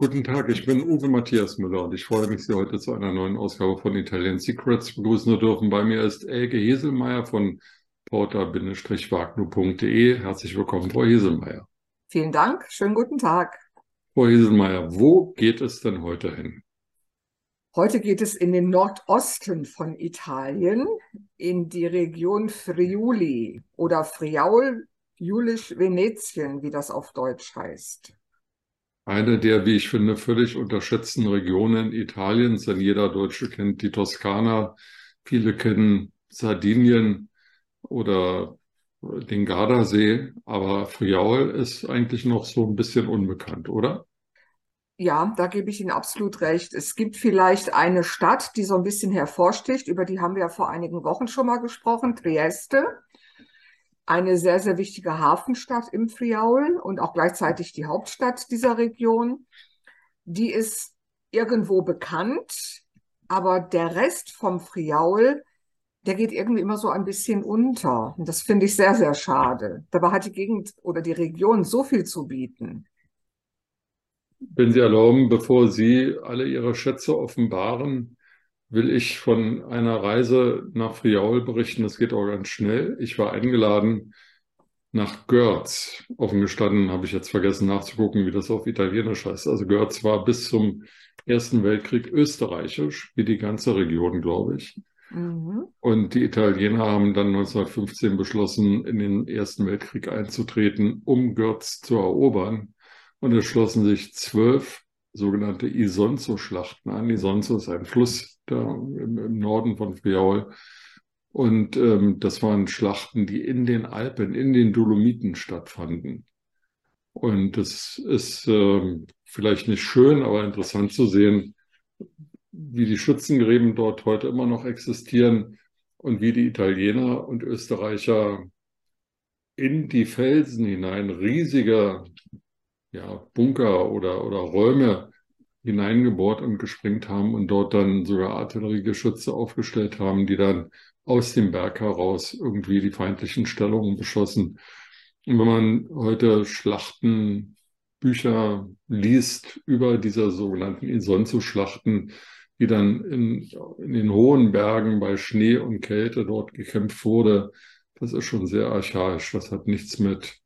Guten Tag, ich bin Uwe Matthias Müller und ich freue mich, Sie heute zu einer neuen Ausgabe von Italian Secrets begrüßen zu dürfen. Bei mir ist Elke Heselmeier von porter-wagner.de. Herzlich willkommen, Frau Heselmeier. Vielen Dank, schönen guten Tag. Frau Heselmeier, wo geht es denn heute hin? Heute geht es in den Nordosten von Italien, in die Region Friuli oder Friaul, Julisch Venetien, wie das auf Deutsch heißt eine der, wie ich finde, völlig unterschätzten Regionen Italiens, denn jeder Deutsche kennt die Toskana, viele kennen Sardinien oder den Gardasee, aber Friaul ist eigentlich noch so ein bisschen unbekannt, oder? Ja, da gebe ich Ihnen absolut recht. Es gibt vielleicht eine Stadt, die so ein bisschen hervorsticht, über die haben wir ja vor einigen Wochen schon mal gesprochen, Trieste eine sehr, sehr wichtige Hafenstadt im Friaul und auch gleichzeitig die Hauptstadt dieser Region. Die ist irgendwo bekannt, aber der Rest vom Friaul, der geht irgendwie immer so ein bisschen unter. Und das finde ich sehr, sehr schade. Dabei hat die Gegend oder die Region so viel zu bieten. Wenn Sie erlauben, bevor Sie alle Ihre Schätze offenbaren, will ich von einer Reise nach Friaul berichten. Das geht auch ganz schnell. Ich war eingeladen nach Görz. Offen gestanden habe ich jetzt vergessen nachzugucken, wie das auf Italienisch heißt. Also Görz war bis zum Ersten Weltkrieg österreichisch, wie die ganze Region, glaube ich. Mhm. Und die Italiener haben dann 1915 beschlossen, in den Ersten Weltkrieg einzutreten, um Görz zu erobern. Und es schlossen sich zwölf sogenannte Isonzo-Schlachten an. Isonzo ist ein Fluss da im, im Norden von Friaul. Und ähm, das waren Schlachten, die in den Alpen, in den Dolomiten stattfanden. Und das ist ähm, vielleicht nicht schön, aber interessant zu sehen, wie die Schützengräben dort heute immer noch existieren und wie die Italiener und Österreicher in die Felsen hinein riesige ja, Bunker oder, oder Räume hineingebohrt und gesprengt haben und dort dann sogar Artilleriegeschütze aufgestellt haben, die dann aus dem Berg heraus irgendwie die feindlichen Stellungen beschossen. Und wenn man heute Schlachtenbücher liest über diese sogenannten Isonzo-Schlachten, die dann in, in den hohen Bergen bei Schnee und Kälte dort gekämpft wurde, das ist schon sehr archaisch. Das hat nichts mit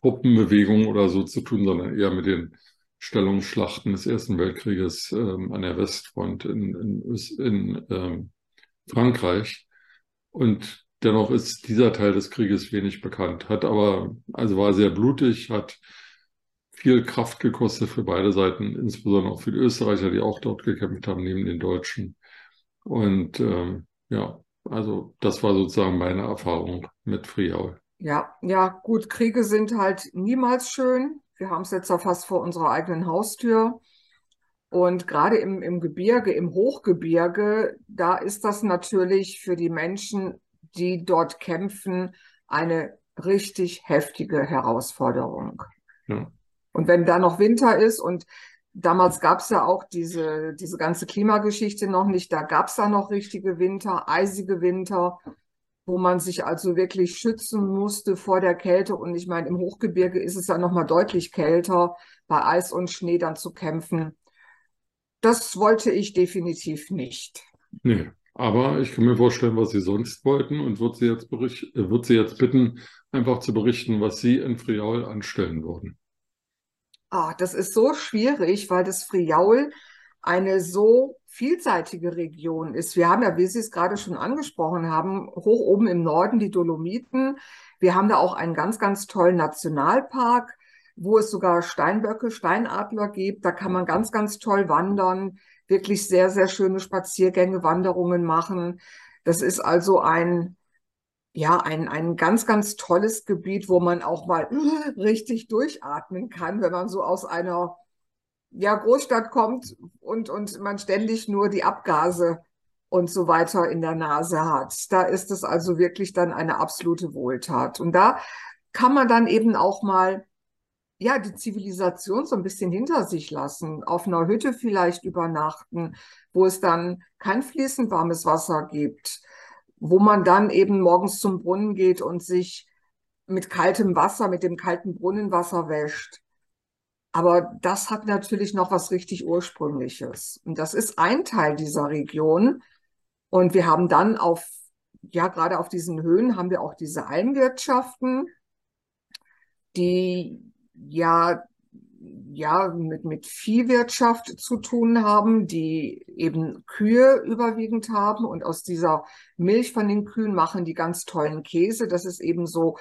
Truppenbewegung oder so zu tun, sondern eher mit den Stellungsschlachten des Ersten Weltkrieges ähm, an der Westfront in, in, in ähm, Frankreich. Und dennoch ist dieser Teil des Krieges wenig bekannt, hat aber, also war sehr blutig, hat viel Kraft gekostet für beide Seiten, insbesondere auch für die Österreicher, die auch dort gekämpft haben, neben den Deutschen. Und ähm, ja, also das war sozusagen meine Erfahrung mit Friaul. Ja, ja, gut, Kriege sind halt niemals schön. Wir haben es jetzt ja fast vor unserer eigenen Haustür. Und gerade im, im Gebirge, im Hochgebirge, da ist das natürlich für die Menschen, die dort kämpfen, eine richtig heftige Herausforderung. Ja. Und wenn da noch Winter ist und damals gab es ja auch diese, diese ganze Klimageschichte noch nicht, da gab es da noch richtige Winter, eisige Winter wo man sich also wirklich schützen musste vor der Kälte. Und ich meine, im Hochgebirge ist es ja nochmal deutlich kälter, bei Eis und Schnee dann zu kämpfen. Das wollte ich definitiv nicht. Nee, aber ich kann mir vorstellen, was Sie sonst wollten und würde Sie jetzt, bericht, würde Sie jetzt bitten, einfach zu berichten, was Sie in Friaul anstellen würden. Ah, das ist so schwierig, weil das Friaul eine so vielseitige Region ist. Wir haben ja, wie Sie es gerade schon angesprochen haben, hoch oben im Norden die Dolomiten. Wir haben da auch einen ganz, ganz tollen Nationalpark, wo es sogar Steinböcke, Steinadler gibt. Da kann man ganz, ganz toll wandern, wirklich sehr, sehr schöne Spaziergänge, Wanderungen machen. Das ist also ein, ja, ein, ein ganz, ganz tolles Gebiet, wo man auch mal richtig durchatmen kann, wenn man so aus einer ja, Großstadt kommt und, und man ständig nur die Abgase und so weiter in der Nase hat. Da ist es also wirklich dann eine absolute Wohltat. Und da kann man dann eben auch mal ja, die Zivilisation so ein bisschen hinter sich lassen, auf einer Hütte vielleicht übernachten, wo es dann kein fließend warmes Wasser gibt, wo man dann eben morgens zum Brunnen geht und sich mit kaltem Wasser, mit dem kalten Brunnenwasser wäscht Aber das hat natürlich noch was richtig Ursprüngliches. Und das ist ein Teil dieser Region. Und wir haben dann auf, ja, gerade auf diesen Höhen haben wir auch diese Almwirtschaften, die ja, ja, mit, mit Viehwirtschaft zu tun haben, die eben Kühe überwiegend haben und aus dieser Milch von den Kühen machen die ganz tollen Käse. Das ist eben so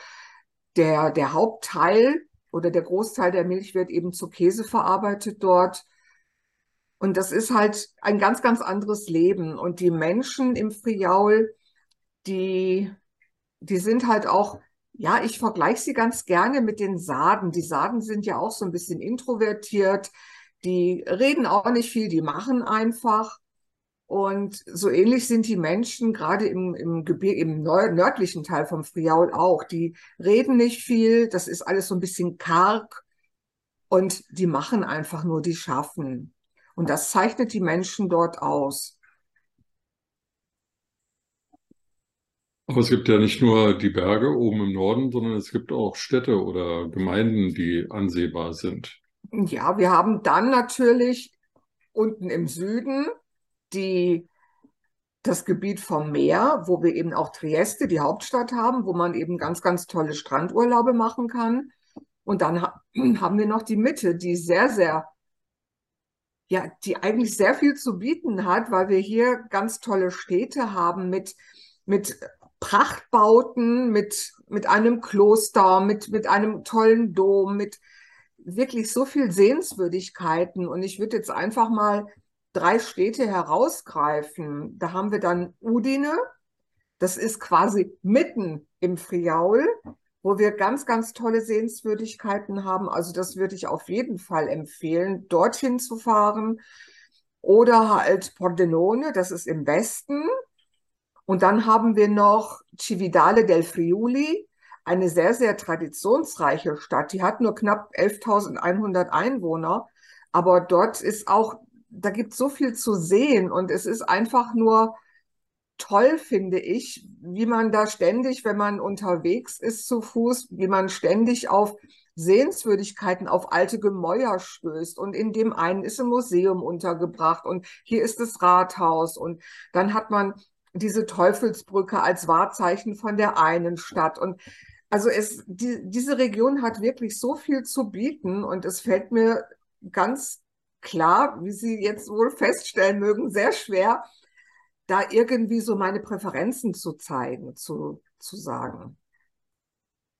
der, der Hauptteil oder der Großteil der Milch wird eben zu Käse verarbeitet dort. Und das ist halt ein ganz, ganz anderes Leben. Und die Menschen im Friaul, die, die sind halt auch, ja, ich vergleiche sie ganz gerne mit den Saden. Die Saden sind ja auch so ein bisschen introvertiert. Die reden auch nicht viel, die machen einfach. Und so ähnlich sind die Menschen gerade im, im, Gebir im nördlichen Teil vom Friaul auch. Die reden nicht viel, das ist alles so ein bisschen karg und die machen einfach nur, die schaffen. Und das zeichnet die Menschen dort aus. Aber es gibt ja nicht nur die Berge oben im Norden, sondern es gibt auch Städte oder Gemeinden, die ansehbar sind. Ja, wir haben dann natürlich unten im Süden die, das Gebiet vom Meer, wo wir eben auch Trieste, die Hauptstadt haben, wo man eben ganz, ganz tolle Strandurlaube machen kann. Und dann ha haben wir noch die Mitte, die sehr, sehr, ja, die eigentlich sehr viel zu bieten hat, weil wir hier ganz tolle Städte haben mit, mit Prachtbauten, mit, mit einem Kloster, mit, mit einem tollen Dom, mit wirklich so viel Sehenswürdigkeiten. Und ich würde jetzt einfach mal drei Städte herausgreifen. Da haben wir dann Udine, das ist quasi mitten im Friaul, wo wir ganz, ganz tolle Sehenswürdigkeiten haben. Also das würde ich auf jeden Fall empfehlen, dorthin zu fahren. Oder halt Pordenone, das ist im Westen. Und dann haben wir noch Cividale del Friuli, eine sehr, sehr traditionsreiche Stadt. Die hat nur knapp 11.100 Einwohner, aber dort ist auch da gibt es so viel zu sehen und es ist einfach nur toll, finde ich, wie man da ständig, wenn man unterwegs ist zu Fuß, wie man ständig auf Sehenswürdigkeiten, auf alte Gemäuer stößt. Und in dem einen ist ein Museum untergebracht und hier ist das Rathaus und dann hat man diese Teufelsbrücke als Wahrzeichen von der einen Stadt. Und also es, die, diese Region hat wirklich so viel zu bieten und es fällt mir ganz klar, wie Sie jetzt wohl feststellen mögen, sehr schwer, da irgendwie so meine Präferenzen zu zeigen, zu, zu sagen.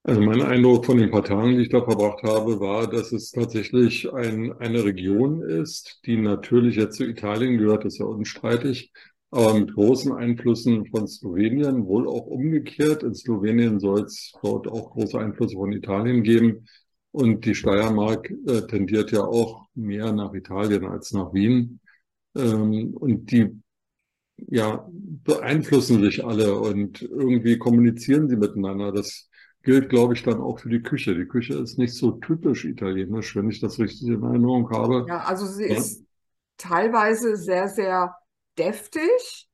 Also mein Eindruck von den paar Tagen, die ich da verbracht habe, war, dass es tatsächlich ein, eine Region ist, die natürlich jetzt zu Italien gehört, das ist ja unstreitig, aber mit großen Einflüssen von Slowenien, wohl auch umgekehrt. In Slowenien soll es dort auch große Einflüsse von Italien geben. Und die Steiermark äh, tendiert ja auch mehr nach Italien als nach Wien. Ähm, und die ja, beeinflussen sich alle und irgendwie kommunizieren sie miteinander. Das gilt, glaube ich, dann auch für die Küche. Die Küche ist nicht so typisch italienisch, wenn ich das richtig in Erinnerung habe. Ja, also sie ja. ist teilweise sehr, sehr deftig.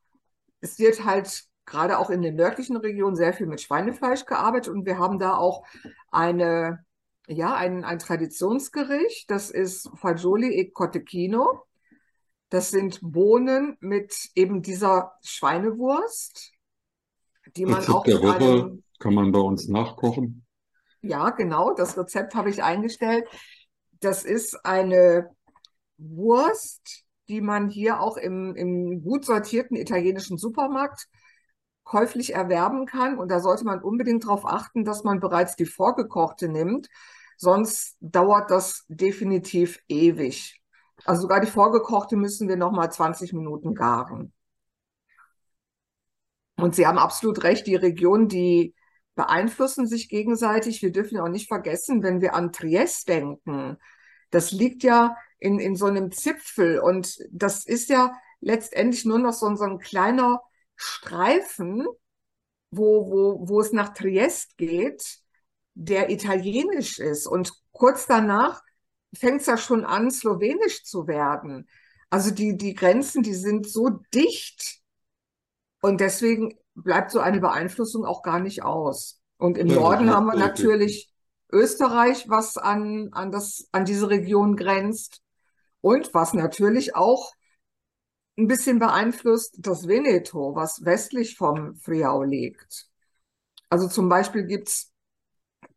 Es wird halt gerade auch in den nördlichen Regionen sehr viel mit Schweinefleisch gearbeitet und wir haben da auch eine ja, ein, ein Traditionsgericht. Das ist Fagioli e Cotechino. Das sind Bohnen mit eben dieser Schweinewurst, die man Rezept auch der Woche einem, kann man bei uns nachkochen. Ja, genau. Das Rezept habe ich eingestellt. Das ist eine Wurst, die man hier auch im, im gut sortierten italienischen Supermarkt käuflich erwerben kann. Und da sollte man unbedingt darauf achten, dass man bereits die vorgekochte nimmt, Sonst dauert das definitiv ewig. Also sogar die vorgekochte müssen wir nochmal 20 Minuten garen. Und Sie haben absolut recht, die Regionen, die beeinflussen sich gegenseitig. Wir dürfen auch nicht vergessen, wenn wir an Triest denken, das liegt ja in, in so einem Zipfel und das ist ja letztendlich nur noch so, so ein kleiner Streifen, wo, wo, wo es nach Triest geht der italienisch ist. Und kurz danach fängt es ja schon an, slowenisch zu werden. Also die, die Grenzen, die sind so dicht. Und deswegen bleibt so eine Beeinflussung auch gar nicht aus. Und im ja, Norden haben wir natürlich, Österreich, was an, an, das, an diese Region grenzt. Und was natürlich auch ein bisschen beeinflusst, das Veneto, was westlich vom Friaul liegt. Also zum Beispiel gibt es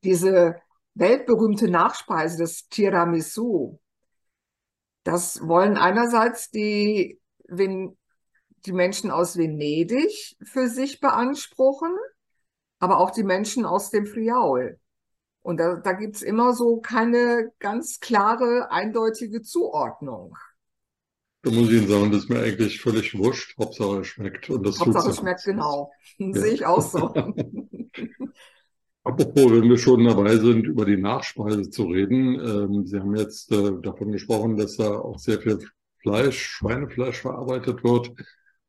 diese weltberühmte Nachspeise, das Tiramisu. Das wollen einerseits die, die Menschen aus Venedig für sich beanspruchen, aber auch die Menschen aus dem Friaul. Und da, da gibt es immer so keine ganz klare, eindeutige Zuordnung. Da muss ich Ihnen sagen, das ist mir eigentlich völlig wurscht. Hauptsache es schmeckt. Und das Hauptsache es schmeckt, genau. Ja. Sehe ich auch so. Apropos, wenn wir schon dabei sind, über die Nachspeise zu reden. Ähm, Sie haben jetzt äh, davon gesprochen, dass da auch sehr viel Fleisch, Schweinefleisch verarbeitet wird.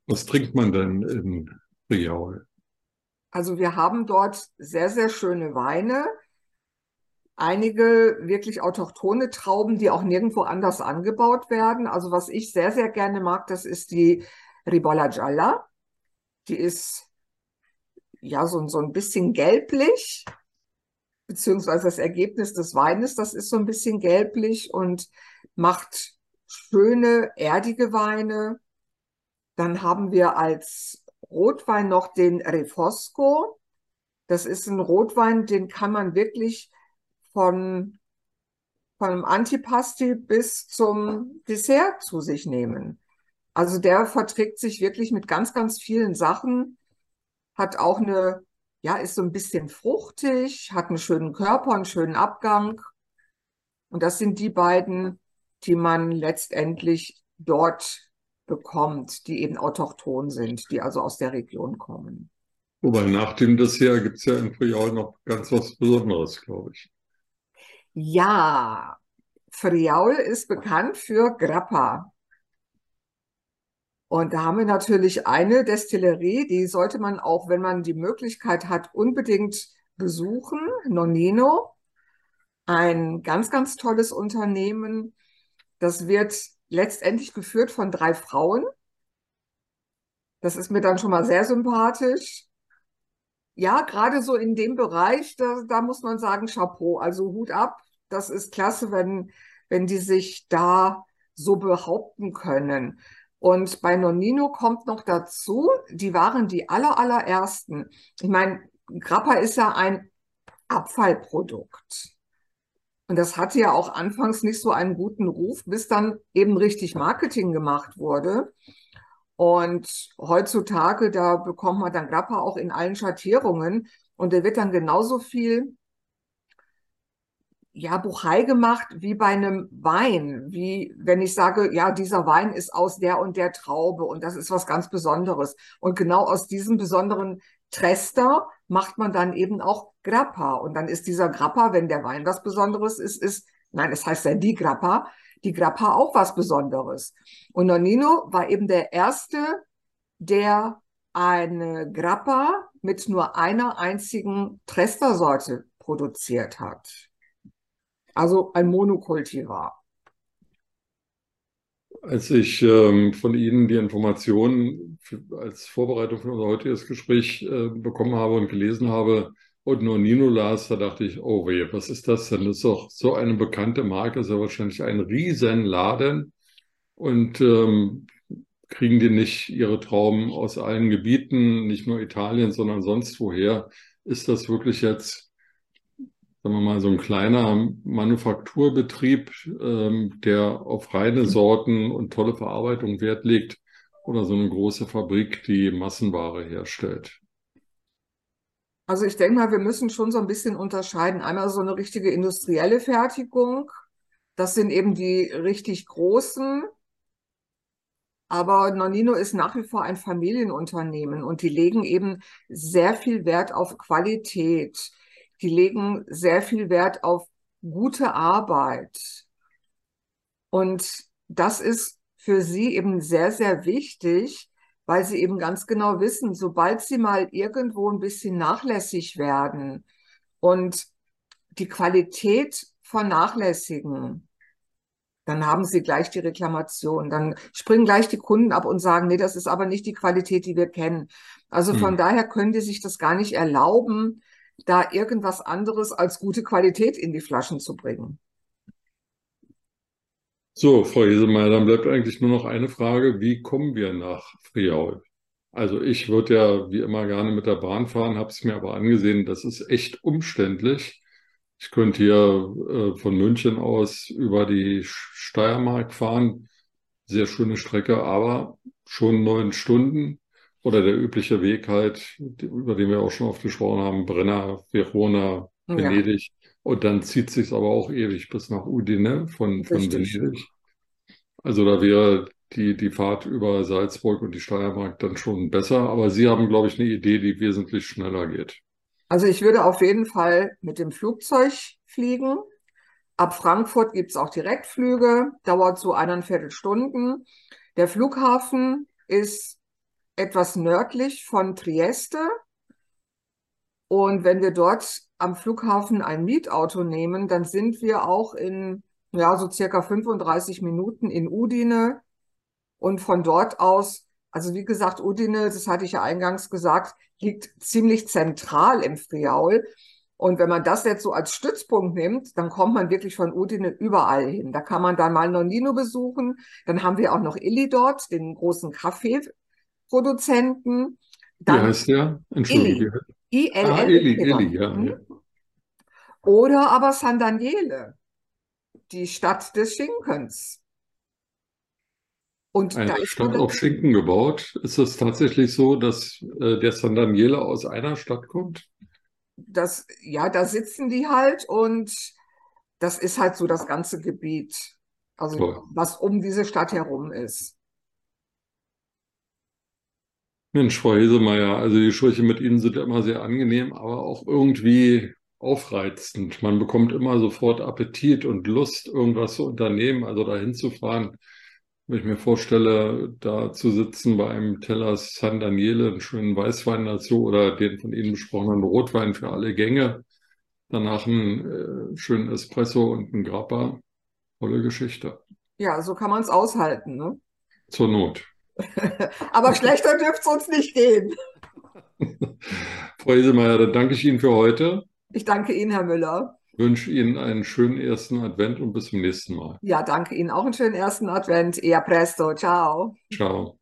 Was trinkt man denn in Riaul? Also wir haben dort sehr, sehr schöne Weine einige wirklich autochthone Trauben, die auch nirgendwo anders angebaut werden. Also was ich sehr, sehr gerne mag, das ist die Ribolla Gialla. Die ist ja so, so ein bisschen gelblich, beziehungsweise das Ergebnis des Weines, das ist so ein bisschen gelblich und macht schöne, erdige Weine. Dann haben wir als Rotwein noch den Refosco. Das ist ein Rotwein, den kann man wirklich von, von einem Antipasti bis zum Dessert zu sich nehmen. Also der verträgt sich wirklich mit ganz, ganz vielen Sachen, hat auch eine, ja, ist so ein bisschen fruchtig, hat einen schönen Körper, einen schönen Abgang. Und das sind die beiden, die man letztendlich dort bekommt, die eben autochthon sind, die also aus der Region kommen. Wobei nach dem Dessert gibt es ja in Friaul noch ganz was Besonderes, glaube ich. Ja, Friaul ist bekannt für Grappa. Und da haben wir natürlich eine Destillerie, die sollte man auch, wenn man die Möglichkeit hat, unbedingt besuchen. Nonino, ein ganz, ganz tolles Unternehmen. Das wird letztendlich geführt von drei Frauen. Das ist mir dann schon mal sehr sympathisch ja, gerade so in dem Bereich, da, da muss man sagen, Chapeau, also Hut ab. Das ist klasse, wenn, wenn die sich da so behaupten können. Und bei Nonino kommt noch dazu, die waren die aller, allerersten. Ich meine, Grappa ist ja ein Abfallprodukt. Und das hatte ja auch anfangs nicht so einen guten Ruf, bis dann eben richtig Marketing gemacht wurde. Und heutzutage, da bekommt man dann Grappa auch in allen Schattierungen und der wird dann genauso viel ja, Buchei gemacht wie bei einem Wein. Wie wenn ich sage, ja, dieser Wein ist aus der und der Traube und das ist was ganz Besonderes. Und genau aus diesem besonderen Trester macht man dann eben auch Grappa. Und dann ist dieser Grappa, wenn der Wein was Besonderes ist, ist, nein, es heißt ja die Grappa, die Grappa auch was Besonderes. Und Nonino war eben der erste, der eine Grappa mit nur einer einzigen Trestersorte produziert hat. Also ein Monokultivar. Als ich ähm, von Ihnen die Informationen als Vorbereitung für unser heutiges Gespräch äh, bekommen habe und gelesen habe, und nur Nino las, da dachte ich, oh weh, was ist das denn? Das ist doch so eine bekannte Marke, ist ja wahrscheinlich ein Riesenladen. Und ähm, kriegen die nicht ihre Trauben aus allen Gebieten, nicht nur Italien, sondern sonst woher? Ist das wirklich jetzt, sagen wir mal, so ein kleiner Manufakturbetrieb, ähm, der auf reine Sorten und tolle Verarbeitung Wert legt? Oder so eine große Fabrik, die Massenware herstellt? Also ich denke mal, wir müssen schon so ein bisschen unterscheiden. Einmal so eine richtige industrielle Fertigung. Das sind eben die richtig großen. Aber Nonino ist nach wie vor ein Familienunternehmen und die legen eben sehr viel Wert auf Qualität. Die legen sehr viel Wert auf gute Arbeit. Und das ist für sie eben sehr, sehr wichtig, weil sie eben ganz genau wissen, sobald sie mal irgendwo ein bisschen nachlässig werden und die Qualität vernachlässigen, dann haben sie gleich die Reklamation. Dann springen gleich die Kunden ab und sagen, nee, das ist aber nicht die Qualität, die wir kennen. Also von hm. daher können die sich das gar nicht erlauben, da irgendwas anderes als gute Qualität in die Flaschen zu bringen. So, Frau Hesemeyer, dann bleibt eigentlich nur noch eine Frage. Wie kommen wir nach Friaul? Also ich würde ja wie immer gerne mit der Bahn fahren, habe es mir aber angesehen, das ist echt umständlich. Ich könnte hier äh, von München aus über die Steiermark fahren. Sehr schöne Strecke, aber schon neun Stunden. Oder der übliche Weg halt, über den wir auch schon oft gesprochen haben, Brenner, Verona, Ja, Venedig. Und dann zieht sich aber auch ewig bis nach Udine von, von richtig. Venedig. Also da wäre die, die Fahrt über Salzburg und die Steiermark dann schon besser. Aber Sie haben, glaube ich, eine Idee, die wesentlich schneller geht. Also ich würde auf jeden Fall mit dem Flugzeug fliegen. Ab Frankfurt gibt es auch Direktflüge, dauert so eineinviertel Stunden. Der Flughafen ist etwas nördlich von Trieste. Und wenn wir dort am Flughafen ein Mietauto nehmen, dann sind wir auch in, ja, so circa 35 Minuten in Udine. Und von dort aus, also wie gesagt, Udine, das hatte ich ja eingangs gesagt, liegt ziemlich zentral im Friaul. Und wenn man das jetzt so als Stützpunkt nimmt, dann kommt man wirklich von Udine überall hin. Da kann man dann mal Nonnino besuchen. Dann haben wir auch noch Illy dort, den großen Kaffeeproduzenten. Wie Dann heißt der? Wie heißt- Ah, I-L-L. Eli, Eli, ja, ja. Oder aber San Daniele, die Stadt des Schinkens. Und Eine da ist Stadt auf Schinken gebaut. Ist es tatsächlich so, dass äh, der San Daniele aus einer Stadt kommt? das, ja, da sitzen die halt und das ist halt so das ganze Gebiet, also Toll. was um diese Stadt herum ist. Mensch, Frau Hesemeyer, also die Gespräche mit Ihnen sind immer sehr angenehm, aber auch irgendwie aufreizend. Man bekommt immer sofort Appetit und Lust, irgendwas zu unternehmen, also dahin zu fahren. Wenn ich mir vorstelle, da zu sitzen bei einem Teller San Daniele, einen schönen Weißwein dazu oder den von Ihnen besprochenen Rotwein für alle Gänge, danach einen äh, schönen Espresso und einen Grappa, tolle Geschichte. Ja, so kann man es aushalten, ne? Zur Not. Aber schlechter dürfte es uns nicht gehen. Frau Hesemeyer, dann danke ich Ihnen für heute. Ich danke Ihnen, Herr Müller. wünsche Ihnen einen schönen ersten Advent und bis zum nächsten Mal. Ja, danke Ihnen auch einen schönen ersten Advent. E a presto. Ciao. Ciao.